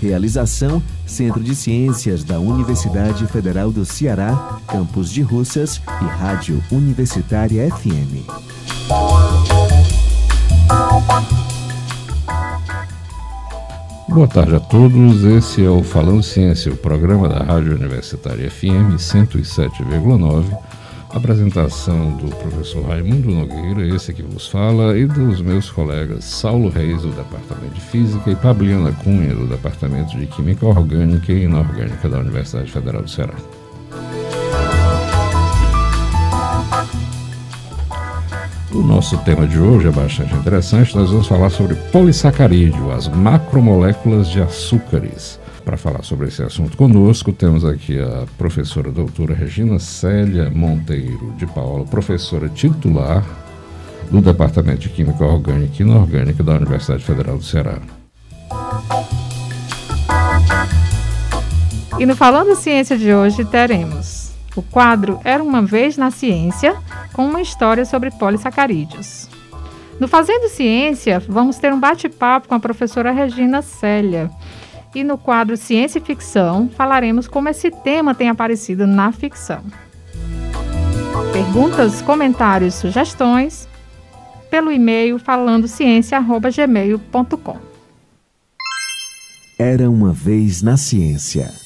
Realização: Centro de Ciências da Universidade Federal do Ceará, Campus de Russas e Rádio Universitária FM. Boa tarde a todos. Esse é o Falando Ciência, o programa da Rádio Universitária FM 107,9. Apresentação do professor Raimundo Nogueira, esse que vos fala, e dos meus colegas Saulo Reis, do Departamento de Física, e Fabiana Cunha, do Departamento de Química Orgânica e Inorgânica da Universidade Federal do Ceará. O nosso tema de hoje é bastante interessante. Nós vamos falar sobre polissacarídeo, as macromoléculas de açúcares. Para falar sobre esse assunto conosco, temos aqui a professora doutora Regina Célia Monteiro de Paula, professora titular do Departamento de Química Orgânica e Inorgânica da Universidade Federal do Ceará. E no Falando Ciência de hoje teremos o quadro Era uma Vez na Ciência, com uma história sobre polissacarídeos. No Fazendo Ciência, vamos ter um bate-papo com a professora Regina Célia. E no quadro Ciência e Ficção, falaremos como esse tema tem aparecido na ficção. Perguntas, comentários, sugestões pelo e-mail falandociência@gmail.com. Era uma vez na ciência.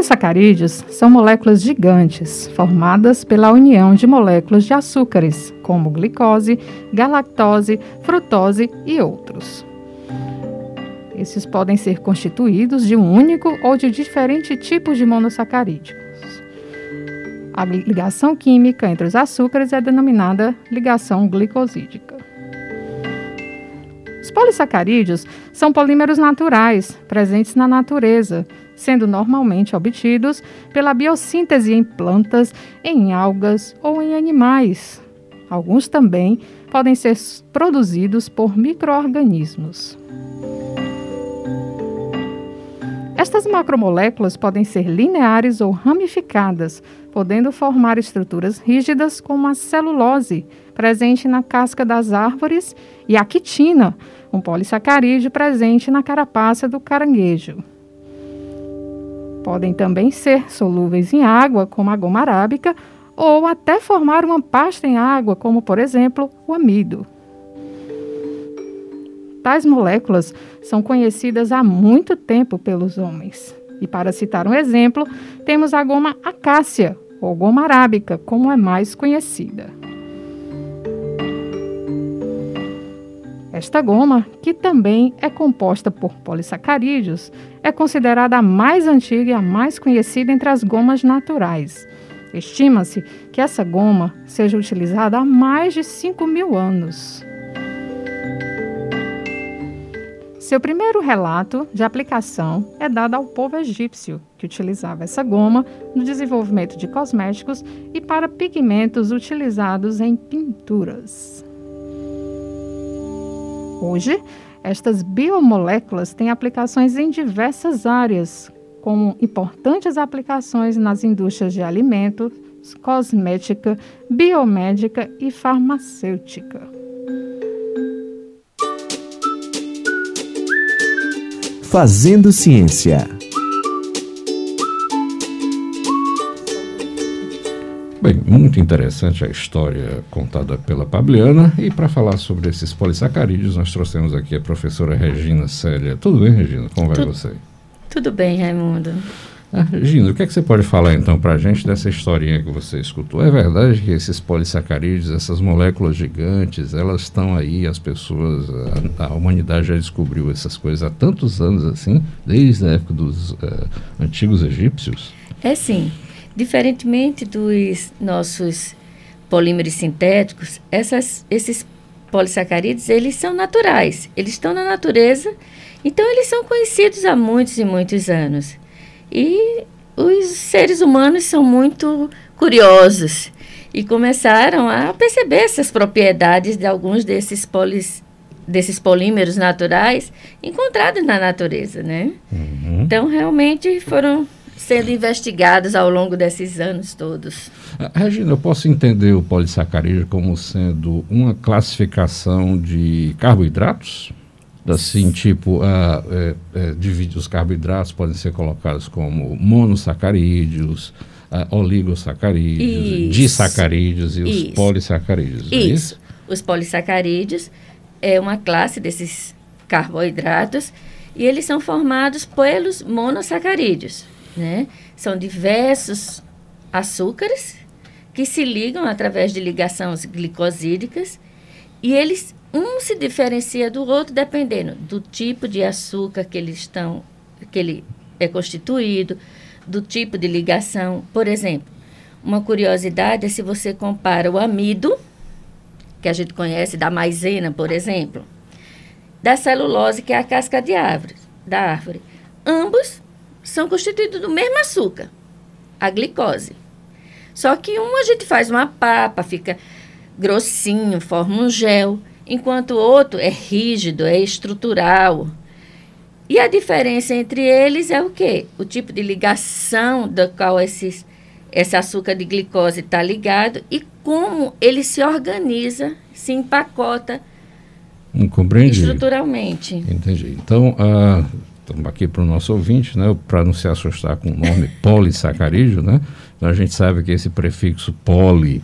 Polissacarídeos são moléculas gigantes formadas pela união de moléculas de açúcares, como glicose, galactose, frutose e outros. Esses podem ser constituídos de um único ou de diferentes tipos de monossacarídeos. A ligação química entre os açúcares é denominada ligação glicosídica. Os polissacarídeos são polímeros naturais presentes na natureza sendo normalmente obtidos pela biossíntese em plantas, em algas ou em animais. Alguns também podem ser produzidos por microorganismos. Estas macromoléculas podem ser lineares ou ramificadas, podendo formar estruturas rígidas como a celulose, presente na casca das árvores, e a quitina, um polissacarídeo presente na carapaça do caranguejo. Podem também ser solúveis em água, como a goma arábica, ou até formar uma pasta em água, como por exemplo o amido. Tais moléculas são conhecidas há muito tempo pelos homens. E para citar um exemplo, temos a goma acácia, ou goma arábica, como é mais conhecida. Esta goma, que também é composta por polissacarídeos, é considerada a mais antiga e a mais conhecida entre as gomas naturais. Estima-se que essa goma seja utilizada há mais de 5 mil anos. Seu primeiro relato de aplicação é dado ao povo egípcio, que utilizava essa goma no desenvolvimento de cosméticos e para pigmentos utilizados em pinturas. Hoje, estas biomoléculas têm aplicações em diversas áreas, como importantes aplicações nas indústrias de alimentos, cosmética, biomédica e farmacêutica. Fazendo Ciência. Bem, muito interessante a história contada pela Pabliana. E para falar sobre esses polissacarídeos, nós trouxemos aqui a professora Regina Célia. Tudo bem, Regina? Como vai tudo, você? Tudo bem, Raimundo. Ah, Regina, o que, é que você pode falar então para a gente dessa historinha que você escutou? É verdade que esses polissacarídeos, essas moléculas gigantes, elas estão aí, as pessoas, a, a, humanidade já descobriu essas coisas há tantos anos assim, desde a época dos uh, antigos egípcios? É sim. Diferentemente dos nossos polímeros sintéticos, essas, esses polissacarídeos, eles são naturais, eles estão na natureza, então eles são conhecidos há muitos e muitos anos. E os seres humanos são muito curiosos e começaram a perceber essas propriedades de alguns desses polis, desses polímeros naturais encontrados na natureza, né? Uhum. Então, realmente foram sendo investigados ao longo desses anos todos. Ah, Regina, eu posso entender o polissacarídeo como sendo uma classificação de carboidratos? Assim, tipo, uh, é, é, divide, os carboidratos podem ser colocados como monossacarídeos, uh, oligosacarídeos, isso. disacarídeos e isso. os polissacarídeos. Isso. É isso. Os polissacarídeos é uma classe desses carboidratos e eles são formados pelos monossacarídeos. Né? São diversos açúcares que se ligam através de ligações glicosídicas e eles um se diferencia do outro dependendo do tipo de açúcar que eles estão que ele é constituído, do tipo de ligação. Por exemplo, uma curiosidade é se você compara o amido, que a gente conhece da maisena, por exemplo, da celulose, que é a casca de árvore, da árvore. Ambos são constituídos do mesmo açúcar, a glicose. Só que um a gente faz uma papa, fica grossinho, forma um gel, enquanto o outro é rígido, é estrutural. E a diferença entre eles é o quê? O tipo de ligação do qual esses, esse açúcar de glicose está ligado e como ele se organiza, se empacota Compreendi. estruturalmente. Entendi. Então, uh, estamos aqui para o nosso ouvinte, né, para não se assustar com o nome polissacarídeo, né? Então a gente sabe que esse prefixo poli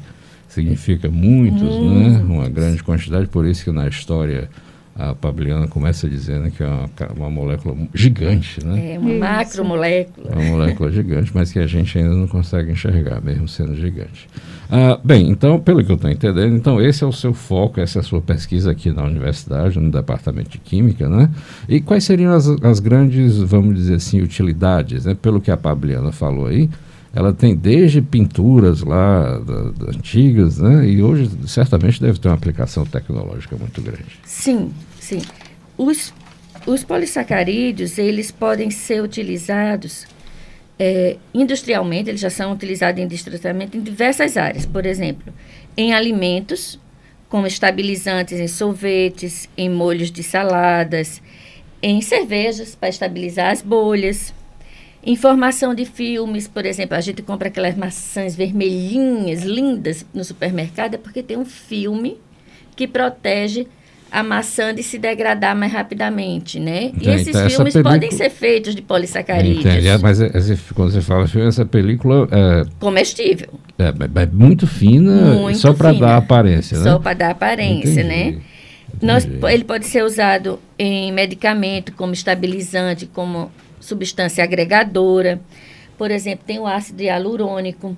significa muitos, hum. né? Uma grande quantidade, por isso que na história a Pabliana começa dizendo que é uma, uma molécula gigante, né? É uma Isso. macromolécula. Uma molécula gigante, mas que a gente ainda não consegue enxergar, mesmo sendo gigante. Ah, bem, então, pelo que eu estou entendendo, então esse é o seu foco, essa é a sua pesquisa aqui na universidade, no departamento de Química, né? E quais seriam as, as grandes, vamos dizer assim, utilidades, né? Pelo que a Pabliana falou aí, ela tem desde pinturas lá da, da, antigas, né? E hoje certamente deve ter uma aplicação tecnológica muito grande. Sim, sim. Os, os polissacarídeos, eles podem ser utilizados é, industrialmente, eles já são utilizados industrialmente em diversas áreas. Por exemplo, em alimentos, como estabilizantes em sorvetes, em molhos de saladas, em cervejas para estabilizar as bolhas Informação de filmes, por exemplo, a gente compra aquelas maçãs vermelhinhas, lindas, no supermercado, é porque tem um filme que protege a maçã de se degradar mais rapidamente, né? Entendi. E esses então, filmes película... podem ser feitos de polissacarídeos. Entendi. É, mas esse, quando você fala filme, essa película é... Comestível. É, é muito fina, muito só para dar aparência, né? Só para dar aparência, Entendi. né? Nós, ele pode ser usado em medicamento como estabilizante, como substância agregadora. Por exemplo, tem o ácido hialurônico,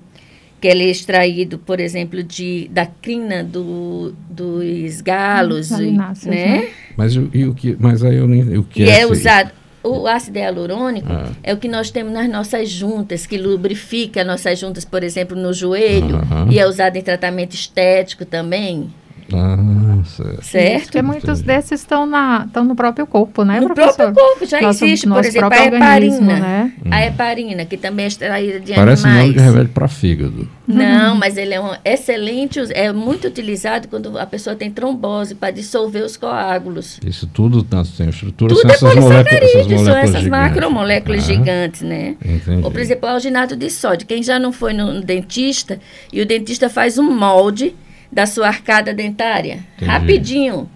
que ele é extraído, por exemplo, de, da crina do, dos galos, e, né? né? Mas, e o que, mas aí eu nem... O que e é, é usado... O ácido hialurônico ah. é o que nós temos nas nossas juntas, que lubrifica nossas juntas, por exemplo, no joelho, e é usado em tratamento estético também. Ah, certo. certo? Porque muitos desses estão, na, estão no próprio corpo, né, no professor? No próprio corpo, já nosso, existe, por exemplo, a heparina. Né? A heparina, que também é extraída de Parece animais. nome de remédio para fígado. Não, mas ele é um excelente, é muito utilizado quando a pessoa tem trombose, para dissolver os coágulos. Isso tudo tanto tem estrutura, tudo são é essas moléculas, essas moléculas São essas macromoléculas ah, gigantes, né? Entendi. Ou, por exemplo, o alginato de sódio. Quem já não foi no dentista, e o dentista faz um molde da sua arcada dentária. Entendi. Rapidinho.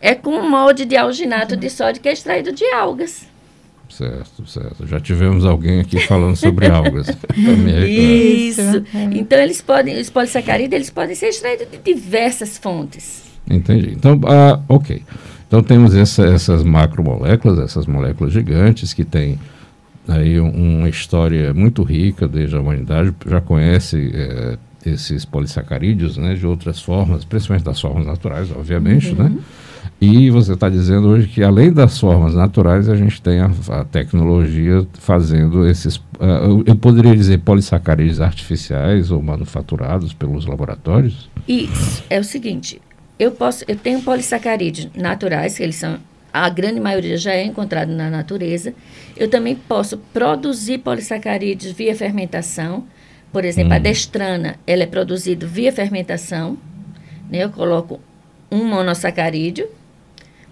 É com um molde de alginato de sódio que é extraído de algas. Certo, certo. Já tivemos alguém aqui falando sobre algas. Isso. Então, eles podem, os polissacarídeos, eles podem ser extraídos de diversas fontes. Entendi. Então, ah, ok. Então, temos essa, essas macromoléculas, essas moléculas gigantes que têm aí um, uma história muito rica desde a humanidade, já conhece é, esses polissacarídeos, né, de outras formas, principalmente das formas naturais, obviamente, uhum. né? E você está dizendo hoje que além das formas naturais, a gente tem a, a tecnologia fazendo esses, uh, eu poderia dizer polissacarídeos artificiais ou manufaturados pelos laboratórios? Isso, é o seguinte, eu posso, eu tenho polissacarídeos naturais, que eles são a grande maioria já é encontrado na natureza. Eu também posso produzir polissacarídeos via fermentação. Por exemplo, hum. a destrana, ela é produzida via fermentação. Né? Eu coloco um monossacarídeo,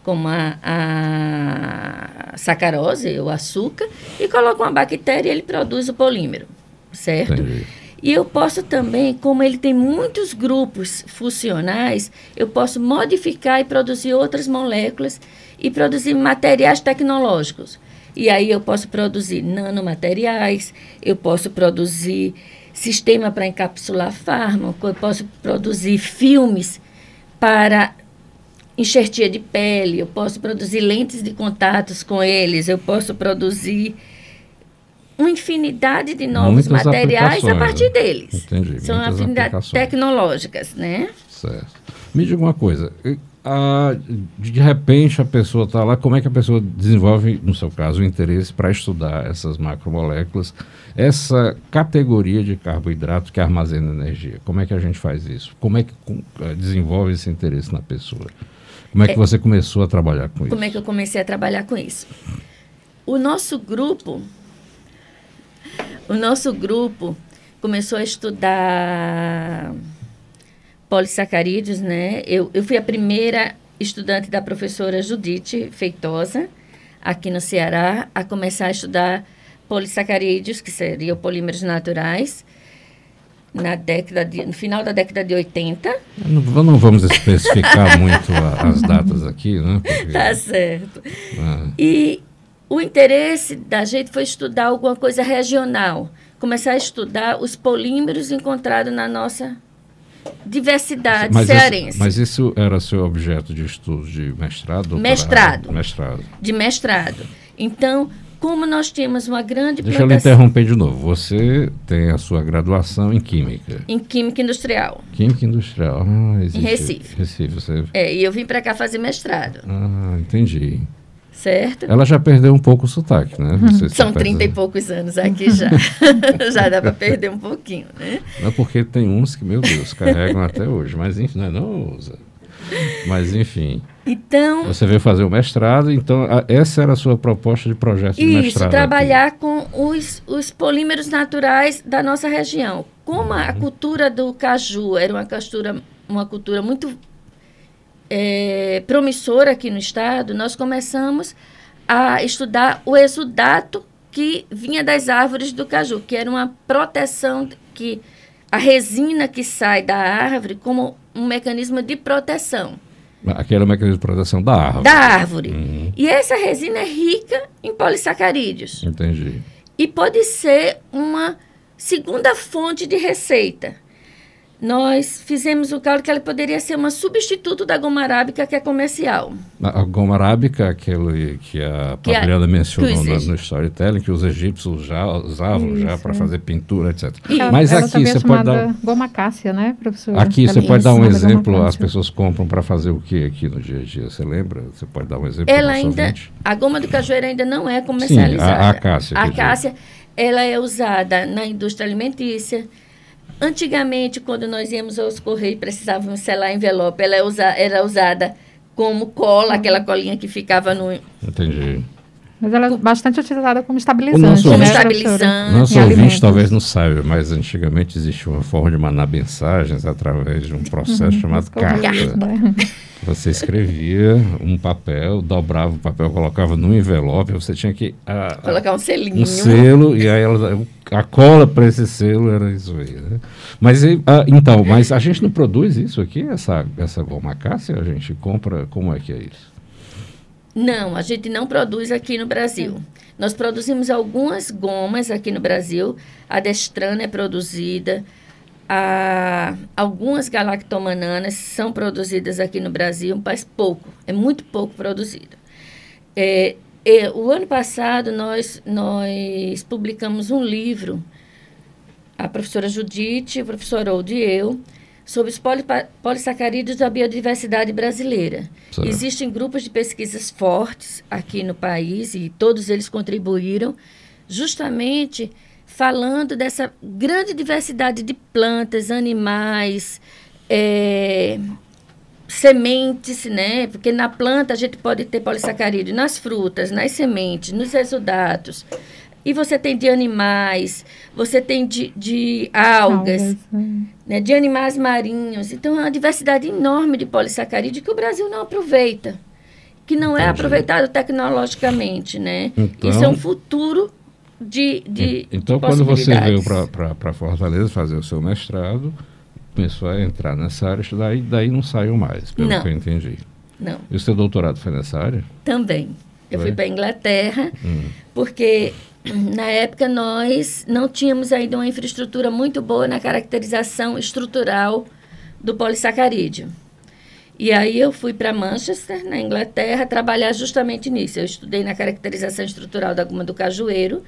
como a, a sacarose, o açúcar, e coloco uma bactéria e ele produz o polímero, certo? Entendi. E eu posso também, como ele tem muitos grupos funcionais, eu posso modificar e produzir outras moléculas e produzir materiais tecnológicos. E aí eu posso produzir nanomateriais, eu posso produzir sistema para encapsular fármaco, eu posso produzir filmes para enxertia de pele, eu posso produzir lentes de contatos com eles, eu posso produzir uma infinidade de novos Muitas materiais a partir deles. Entendi. São afinidades tecnológicas, né? Certo. Me diga uma coisa, a, de repente a pessoa está lá, como é que a pessoa desenvolve, no seu caso, o interesse para estudar essas macromoléculas, essa categoria de carboidrato que armazena energia? Como é que a gente faz isso? Como é que eh, desenvolve esse interesse na pessoa? Como é que é, você começou a trabalhar com como isso? Como é que eu comecei a trabalhar com isso? O nosso grupo, o nosso grupo começou a estudar polissacarídeos, né? Eu, eu fui a primeira estudante da professora Judite Feitosa, aqui no Ceará, a começar a estudar polissacarídeos, que seriam polímeros naturais, na década de, no final da década de 80. Não, não vamos especificar muito a, as datas aqui, né? Porque... Tá certo. Ah. E o interesse da gente foi estudar alguma coisa regional, começar a estudar os polímeros encontrados na nossa diversidade mas cearense. Mas isso era seu objeto de estudo de mestrado? Mestrado. mestrado. De mestrado. Então, como nós tínhamos uma grande Deixa plantação... eu interromper de novo. Você tem a sua graduação em Química. Em Química Industrial. Química Industrial. Ah, existe. Em Recife. Recife, você... É, e eu vim para cá fazer mestrado. Ah, entendi certo? Ela já perdeu um pouco o sotaque, né? Uhum. São trinta e poucos anos aqui já. já dá para perder um pouquinho, né? Não, porque tem uns que, meu Deus, carregam até hoje. Mas enfim, não, é, não usa. Mas enfim. Então. Você veio fazer o mestrado, então a, essa era a sua proposta de projeto de isso, mestrado. Isso, trabalhar aqui. com os, os polímeros naturais da nossa região. Como uhum. a cultura do caju era uma cultura, uma cultura muito é, promissora aqui no estado, nós começamos a estudar o exudato que vinha das árvores do caju, que era uma proteção que a resina que sai da árvore como um mecanismo de proteção. Aquele é o mecanismo de proteção da árvore. Da árvore. Uhum. E essa resina é rica em polissacarídeos. Entendi. E pode ser uma segunda fonte de receita nós fizemos o cálculo que ela poderia ser uma substituto da goma arábica que é comercial. A, a goma arábica, aquele que a Fabiana mencionou no, no, storytelling, que os egípcios já usavam Isso, já para é. fazer pintura, etc. Ela, Mas ela aqui você pode dar goma cássia, né, professor? Aqui você pode dar um exemplo. As pessoas compram para fazer o que aqui no dia a dia? Você lembra? Você pode dar um exemplo? Ela ainda, ouvinte? a goma do cajueiro ainda não é comercializada. Sim, a, a cássia. A cássia, ela é usada na indústria alimentícia Antigamente, quando nós íamos aos correios, precisávamos selar envelope, ela é era usada como cola, aquela colinha que ficava no. Entendi. Mas ela é bastante utilizada como estabilizante. O nosso como né, estabilizante. Nosso ouvinte talvez não saiba, mas antigamente existia uma forma de mandar mensagens através de um processo uhum, chamado carta. Né? Você escrevia um papel, dobrava o papel, colocava num envelope, você tinha que. A, Colocar um selinho. Um selo, e aí ela, a cola para esse selo era isso aí. Né? Mas então, mas a gente não produz isso aqui, essa, essa goma cássia? A gente compra, como é que é isso? Não, a gente não produz aqui no Brasil. Nós produzimos algumas gomas aqui no Brasil. A destrana é produzida. A, algumas galactomananas são produzidas aqui no Brasil, mas pouco. É muito pouco produzido. É, é, o ano passado, nós, nós publicamos um livro, a professora Judite, o professor Old e eu, sobre os polissacarídeos da biodiversidade brasileira. Certo. Existem grupos de pesquisas fortes aqui no país e todos eles contribuíram justamente falando dessa grande diversidade de plantas, animais, é, sementes, né? Porque na planta a gente pode ter polissacarídeo nas frutas, nas sementes, nos exudatos. E você tem de animais, você tem de, de algas, algas né? né? de animais marinhos. Então, é uma diversidade enorme de polissacarídeo que o Brasil não aproveita, que não é Entendi. é aproveitado tecnologicamente, né? Então, Isso é um futuro de, de Então, quando você veio para Fortaleza fazer o seu mestrado, começou a entrar nessa área, daí, daí não saiu mais, pelo não. que eu entendi. Não. E o seu doutorado foi nessa área? Também. Eu foi? fui para a Inglaterra, hum. porque na época nós não tínhamos ainda uma infraestrutura muito boa na caracterização estrutural do polissacarídeo. E aí eu fui para Manchester, na Inglaterra, trabalhar justamente nisso. Eu estudei na caracterização estrutural da goma do cajueiro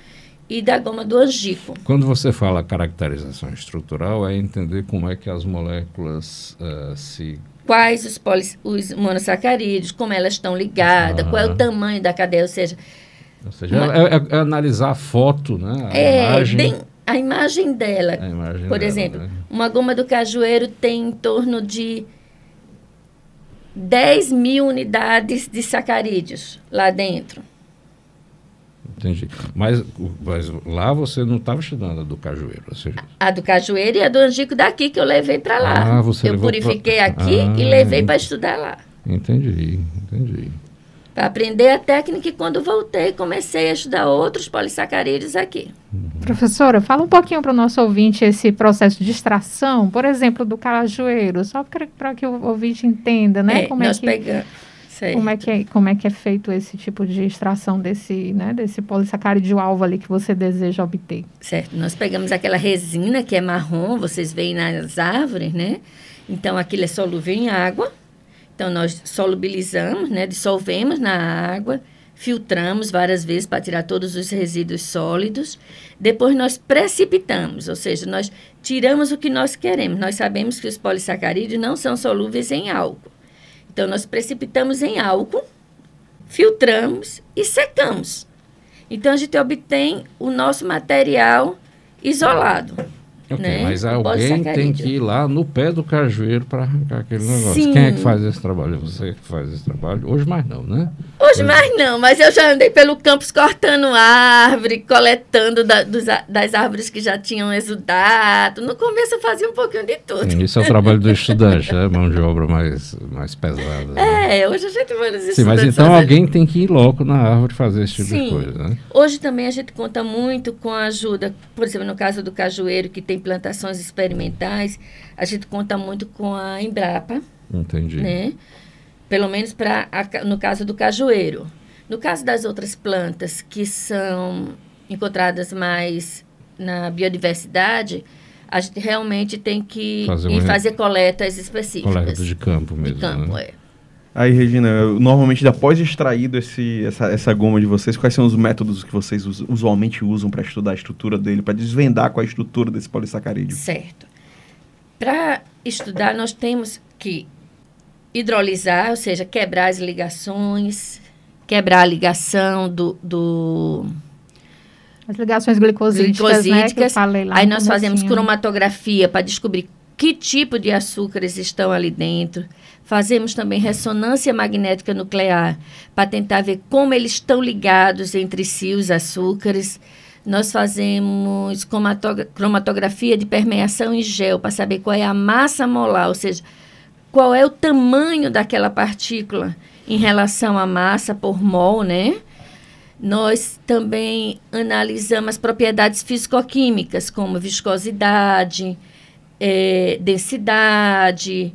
e da goma do angico. Quando você fala caracterização estrutural, é entender como é que as moléculas uh, se quais os, polis, os monossacarídeos, como elas estão ligadas, ah. qual é o tamanho da cadeia, ou seja... Ou seja, é, é, é, analisar a foto, né? A é, imagem. Bem, a imagem dela. A imagem Por dela, exemplo, né? uma goma do cajueiro tem em torno de 10 mil unidades de sacarídeos lá dentro. Entendi. Mas, mas lá você não estava estudando a do cajueiro? Seja... A do cajueiro e a do angico daqui que eu levei para lá. Ah, você eu purifiquei pra... aqui ah, e levei para estudar lá. Entendi, entendi. Para aprender a técnica e quando voltei comecei a estudar outros polissacarídeos aqui. Professora, fala um pouquinho para o nosso ouvinte esse processo de extração, por exemplo, do cajueiro, só para que o ouvinte entenda, né? É, como é que... Pegamos Certo. Como é, que é, como é que é feito esse tipo de extração desse, né, desse polissacarídeo alvo ali que você deseja obter? Certo. Nós pegamos aquela resina que é marrom, vocês veem nas árvores, né? Então, aquilo é solúvel em água. Então, nós solubilizamos, né? Dissolvemos na água, filtramos várias vezes para tirar todos os resíduos sólidos. Depois, nós precipitamos, ou seja, nós tiramos o que nós queremos. Nós sabemos que os polissacarídeos não são solúveis em álcool. Então, nós precipitamos em álcool, filtramos e secamos. Então, a gente obtém o nosso material isolado. Ok, né? mas alguém tem que ir lá no pé do cajueiro para arrancar aquele negócio. Sim. Quem é que faz esse trabalho? Você que faz esse trabalho? Hoje mais não, né? Hoje mais não, mas eu já andei pelo campus cortando árvore, coletando da, dos, das árvores que já tinham exudado. No começo eu fazia um pouquinho de tudo. Isso é o trabalho do estudante, né? Mão de obra mais, mais pesada. Né? É, hoje a gente vai nos Sim, mas então alguém tem que ir logo na árvore fazer esse tipo Sim. de coisa, né? Hoje também a gente conta muito com a ajuda, por exemplo, no caso do cajueiro, que tem implantações experimentais, a gente conta muito com a Embrapa. Entendi. Né? Pelo menos para no caso do cajueiro. No caso das outras plantas que são encontradas mais na biodiversidade, a gente realmente tem que fazer, fazer coletas específicas. Coletas de campo mesmo. De campo, né? é. Aí, Regina, normalmente após extraído esse, essa, essa goma de vocês, quais são os métodos que vocês usualmente usam para estudar a estrutura dele, para desvendar qual é a estrutura desse polissacarídeo? Certo. Para estudar, nós temos que hidrolisar, ou seja, quebrar as ligações, quebrar a ligação do, do as ligações glicosídicas, glicosídicas. Né, Aí nós fazemos cromatografia para descobrir que tipo de açúcares estão ali dentro. Fazemos também ressonância magnética nuclear para tentar ver como eles estão ligados entre si, os açúcares. Nós fazemos cromatografia de permeação em gel para saber qual é a massa molar, ou seja, qual é o tamanho daquela partícula em relação à massa por mol, né? Nós também analisamos as propriedades físico-químicas, como viscosidade, é, densidade,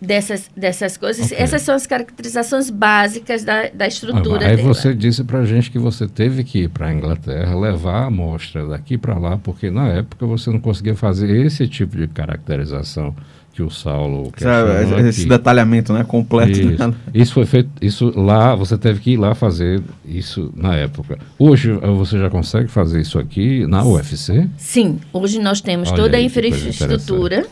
dessas, dessas coisas. Okay. Essas são as caracterizações básicas da, da estrutura ah, Aí dela. você disse para a gente que você teve que ir para a Inglaterra, levar a amostra daqui para lá, porque na época você não conseguia fazer esse tipo de caracterização que o Saulo Sabe, esse detalhamento né completo isso. Né? isso foi feito isso lá você teve que ir lá fazer isso na época hoje você já consegue fazer isso aqui na UFC sim hoje nós temos Olha toda aí, a infraestrutura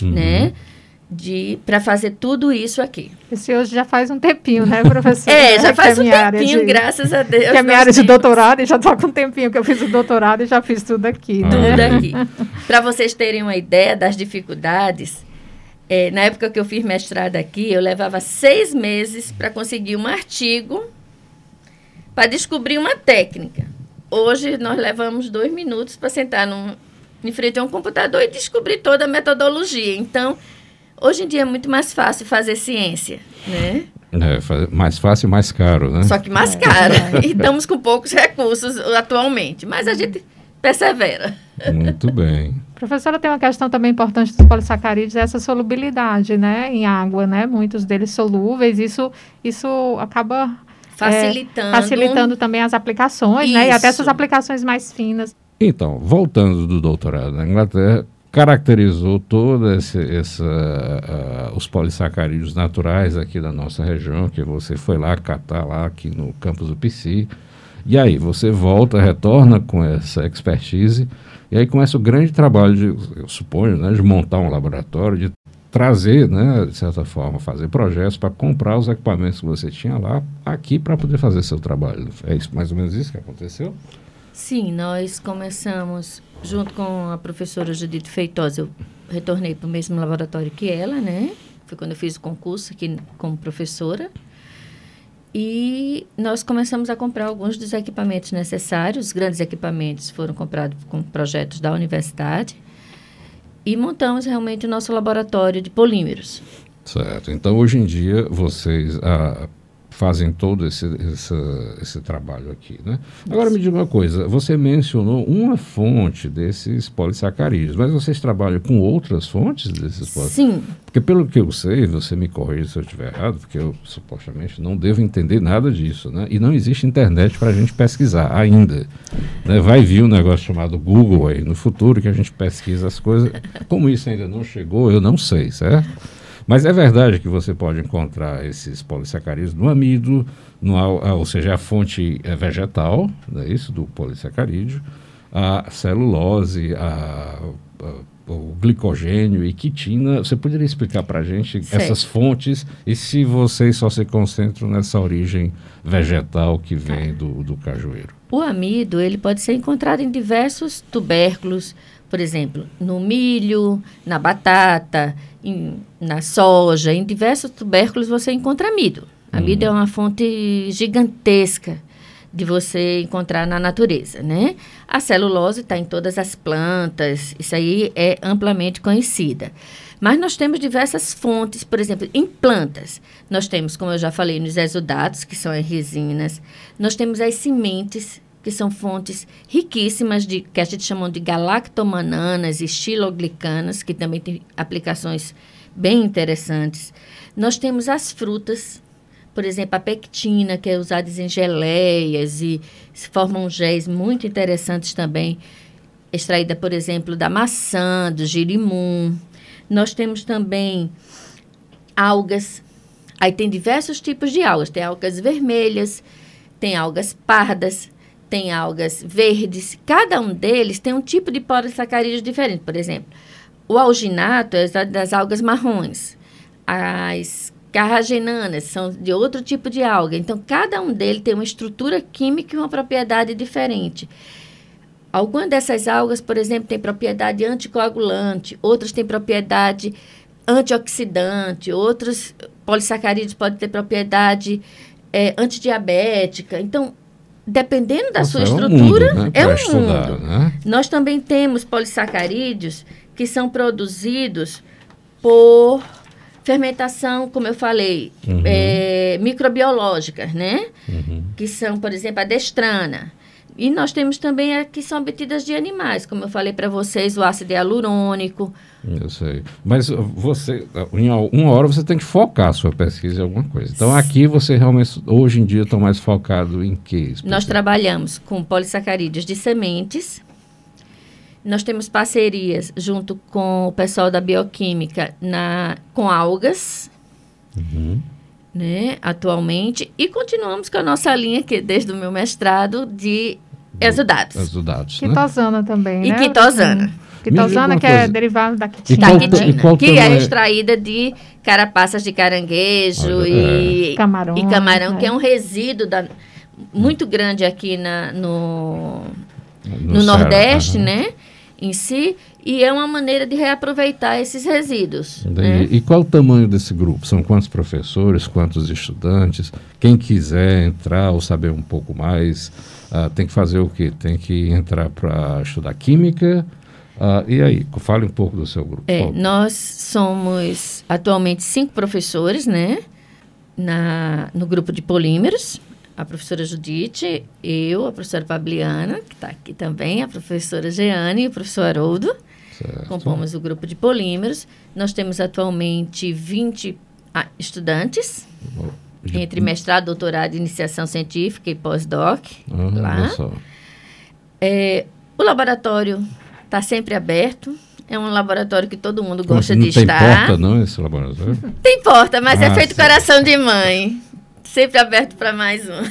né uhum de para fazer tudo isso aqui. Esse hoje já faz um tempinho, né, professor? é, já faz é um tempinho, de, graças a Deus. Que é minha área de doutorado e já estou com um tempinho que eu fiz o doutorado e já fiz tudo aqui. Tudo né? aqui. Para vocês terem uma ideia das dificuldades, É, na época que eu fiz mestrado aqui, eu levava seis meses para conseguir um artigo para descobrir uma técnica. Hoje nós levamos dois minutos para sentar num, em frente a um computador e descobrir toda a metodologia. Então, hoje em dia é muito mais fácil fazer ciência, né? É, mais fácil e mais caro, né? Só que mais é. caro. e estamos com poucos recursos atualmente. Mas a gente persevera. Muito bem. Professora, tem uma questão também importante dos polissacarídeos, é essa solubilidade, né, em água, né? Muitos deles solúveis, isso, isso acaba facilitando, é, facilitando também as aplicações, isso. né? E até essas aplicações mais finas. Então, voltando do doutorado na Inglaterra, caracterizou toda esse, essa, uh, os polissacarídeos naturais aqui da nossa região, que você foi lá catar lá aqui no campus do PC. E aí, você volta, retorna com essa expertise e aí começa o grande trabalho, de, eu suponho, né, de montar um laboratório, de trazer, né, de certa forma, fazer projetos para comprar os equipamentos que você tinha lá aqui para poder fazer seu trabalho. É isso, mais ou menos isso que aconteceu? Sim, nós começamos junto com a professora Judith Feitosa. Eu retornei para o mesmo laboratório que ela, né? Foi quando eu fiz o concurso aqui como professora. E nós começamos a comprar alguns dos equipamentos necessários. Os grandes equipamentos foram comprados com projetos da universidade. E montamos realmente o nosso laboratório de polímeros. Certo. Então, hoje em dia, vocês, ah, fazem todo esse, esse, esse trabalho aqui. Né? Agora me diga uma coisa, você mencionou uma fonte desses polissacarídeos, mas vocês trabalham com outras fontes desses polissacarídeos? Sim. Porque pelo que eu sei, você me corrija se eu estiver errado, porque eu supostamente não devo entender nada disso, né? E não existe internet para a gente pesquisar ainda. Né? Vai vir um negócio chamado Google aí no futuro que a gente pesquisa as coisas. Como isso ainda não chegou, eu não sei, certo? Mas é verdade que você pode encontrar esses polissacarídeos no amido, no, ou seja, a fonte é vegetal, é isso, do polissacarídeo, a celulose, a, a o glicogênio e quitina. Você poderia explicar para a gente certo. essas fontes e se vocês só se concentram nessa origem vegetal que vem do, do cajueiro? O amido ele pode ser encontrado em diversos tubérculos, por exemplo, no milho, na batata, em, na soja, em diversos tubérculos você encontra amido. Amido uhum. é uma fonte gigantesca de você encontrar na natureza, né? A celulose está em todas as plantas, isso aí é amplamente conhecida. Mas nós temos diversas fontes, por exemplo, em plantas. Nós temos, como eu já falei, nos exudatos, que são as resinas. Nós temos as sementes, que são fontes riquíssimas de que a gente chama de galactomananas e xiloglicanas, que também tem aplicações bem interessantes. Nós temos as frutas, por exemplo, a pectina, que é usada em geleias e formam géis muito interessantes também, extraída, por exemplo, da maçã, do girimum. Nós temos também algas. Aí tem diversos tipos de algas. Tem algas vermelhas, tem algas pardas, tem algas verdes. Cada um deles tem um tipo de polissacarídeos diferente. Por exemplo, o alginato é das algas marrons. As carragenanas são de outro tipo de alga. Então, cada um deles tem uma estrutura química e uma propriedade diferente. Algumas dessas algas, por exemplo, têm propriedade anticoagulante, outras têm propriedade antioxidante, outros polissacarídeos podem ter propriedade é, antidiabética. Então, dependendo da Nossa, sua é estrutura, um mundo, né, é um estudar, mundo. Né? Nós também temos polissacarídeos que são produzidos por fermentação, como eu falei, uhum. é, microbiológicas, né? Uhum. Que são, por exemplo, a destrana. E nós temos também a que são obtidas de animais, como eu falei para vocês, o ácido hialurônico. Eu sei. Mas você, em uma hora você tem que focar a sua pesquisa em alguma coisa. Então aqui você realmente, hoje em dia, está mais focado em quê? Nós trabalhamos com polissacarídeos de sementes. Nós temos parcerias junto com o pessoal da bioquímica na, com algas. Uhum né, atualmente, e continuamos com a nossa linha, que desde o meu mestrado, de exudados. Exudados, né? Quitosana também, né? E quitosana. Quitosana, que é derivado da quitina. Da quitina, que é extraída de carapaças de caranguejo Olha, e, é. camarão, e camarão, é. que é um resíduo da, muito grande aqui na, no, no, no Nordeste, né? Em si. e é uma maneira de reaproveitar esses resíduos. Né? E qual o tamanho desse grupo? São quantos professores, quantos estudantes? Quem quiser entrar ou saber um pouco mais, uh, tem que fazer o quê? Tem que entrar para estudar química? Uh, e aí, fale um pouco do seu grupo. É, nós somos atualmente cinco professores, né? Na, no grupo de polímeros a professora Judite, eu, a professora Fabiana, que está aqui também, a professora Jeane e o professor Haroldo. Certo. Compomos o grupo de polímeros. Nós temos atualmente 20 ah, estudantes, entre mestrado, doutorado, iniciação científica e pós-doc. Ah, lá. É, o laboratório está sempre aberto. É um laboratório que todo mundo gosta de estar. Tem porta, não, esse laboratório? Tem porta, mas é ah, é feito sim. coração de mãe. Sempre aberto para mais um.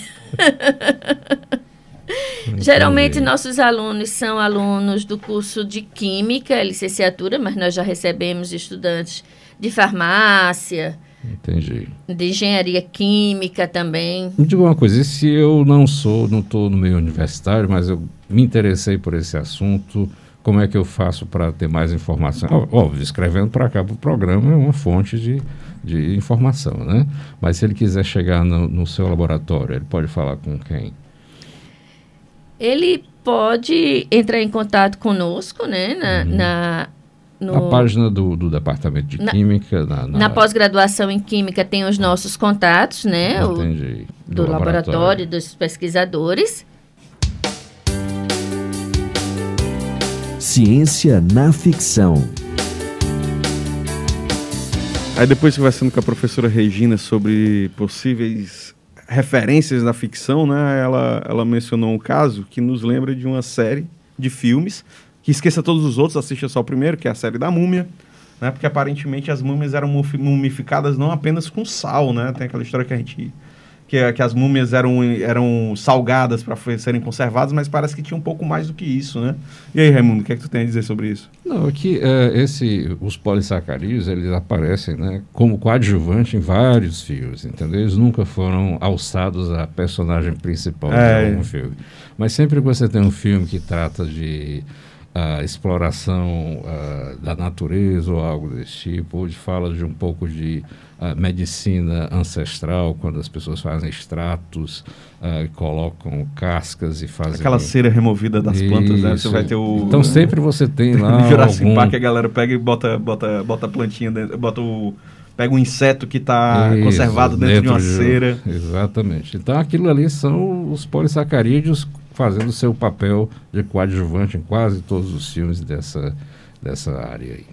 Geralmente nossos alunos são alunos do curso de Química, licenciatura, mas nós já recebemos estudantes de farmácia. Entendi. De engenharia química também. Me diga uma coisa, e se eu não sou, não estou no meio universitário, mas eu me interessei por esse assunto, como é que eu faço para ter mais informação? Óbvio, escrevendo para cá para o programa é uma fonte de, de informação, né? Mas se ele quiser chegar no, no seu laboratório, ele pode falar com quem? Ele pode entrar em contato conosco, né? Na, uhum. na, no, na página do, do Departamento de na, Química. Na, na... na pós-graduação em Química tem os nossos contatos, né? Entendi. O, do, do laboratório. laboratório, dos pesquisadores. Ciência na ficção. Aí depois conversando com a professora Regina sobre possíveis referências na ficção, né? Ela, ela mencionou um caso que nos lembra de uma série de filmes que esqueça todos os outros, assista só o primeiro, que é a série da Múmia, né? Porque aparentemente as múmias eram mumificadas não apenas com sal, né? Tem aquela história que a gente que, que as múmias eram, eram salgadas para serem conservadas, mas parece que tinha um pouco mais do que isso, né? E aí, Raimundo, o que é que tu tem a dizer sobre isso? Não, aqui é, esse, os polissacarídeos, eles aparecem né, como coadjuvante em vários filmes, entendeu? Eles nunca foram alçados à personagem principal é. de algum filme. Mas sempre que você tem um filme que trata de a exploração uh, da natureza ou algo desse tipo. Hoje fala de um pouco de uh, medicina ancestral, quando as pessoas fazem extratos, uh, colocam cascas e fazem... Aquela cera removida das Isso. plantas, né? Você vai ter o... Então sempre você tem lá Jurassic algum... Park a galera pega e bota, bota, bota a plantinha dentro, bota o pega um inseto que está conservado dentro, dentro, de uma de... cera. Exatamente. Então aquilo ali são os polissacarídeos fazendo seu papel de coadjuvante em quase todos os filmes dessa, dessa área aí.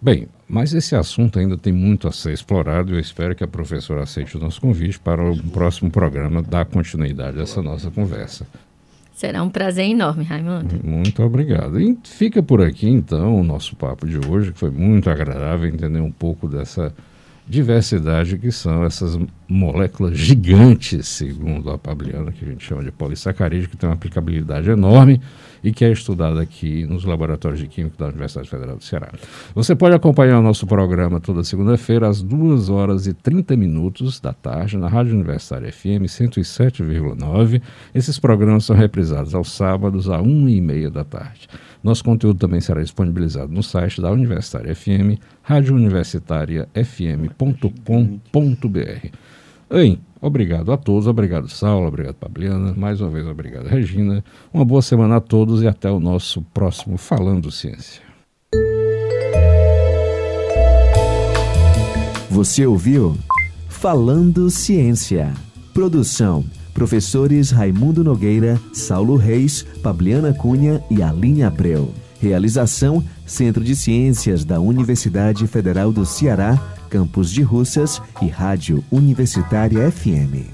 Bem, mas esse assunto ainda tem muito a ser explorado e eu espero que a professora aceite o nosso convite para o próximo programa dar continuidade a essa nossa conversa. Será um prazer enorme, Raimundo. Muito obrigado. E fica por aqui então o nosso papo de hoje, que foi muito agradável entender um pouco dessa diversidade que são essas moléculas gigantes, segundo a Pabliana, que a gente chama de polissacarídeo, que tem uma aplicabilidade enorme e que é estudada aqui nos laboratórios de Química da Universidade Federal do Ceará. Você pode acompanhar o nosso programa toda segunda-feira, às 2 horas e 30 minutos da tarde, na Rádio Universitária FM 107,9. Esses programas são reprisados aos sábados, às 1 e meia da tarde. Nosso conteúdo também será disponibilizado no site da Universitária FM, radiouniversitariafm.com.br. obrigado a todos, obrigado Saulo, obrigado Fabiana, mais uma vez obrigado Regina. Uma boa semana a todos e até o nosso próximo Falando Ciência. Você ouviu Falando Ciência. Produção Professores Raimundo Nogueira, Saulo Reis, Pabliana Cunha e Aline Abreu. Realização: Centro de Ciências da Universidade Federal do Ceará, Campus de Russas e Rádio Universitária FM.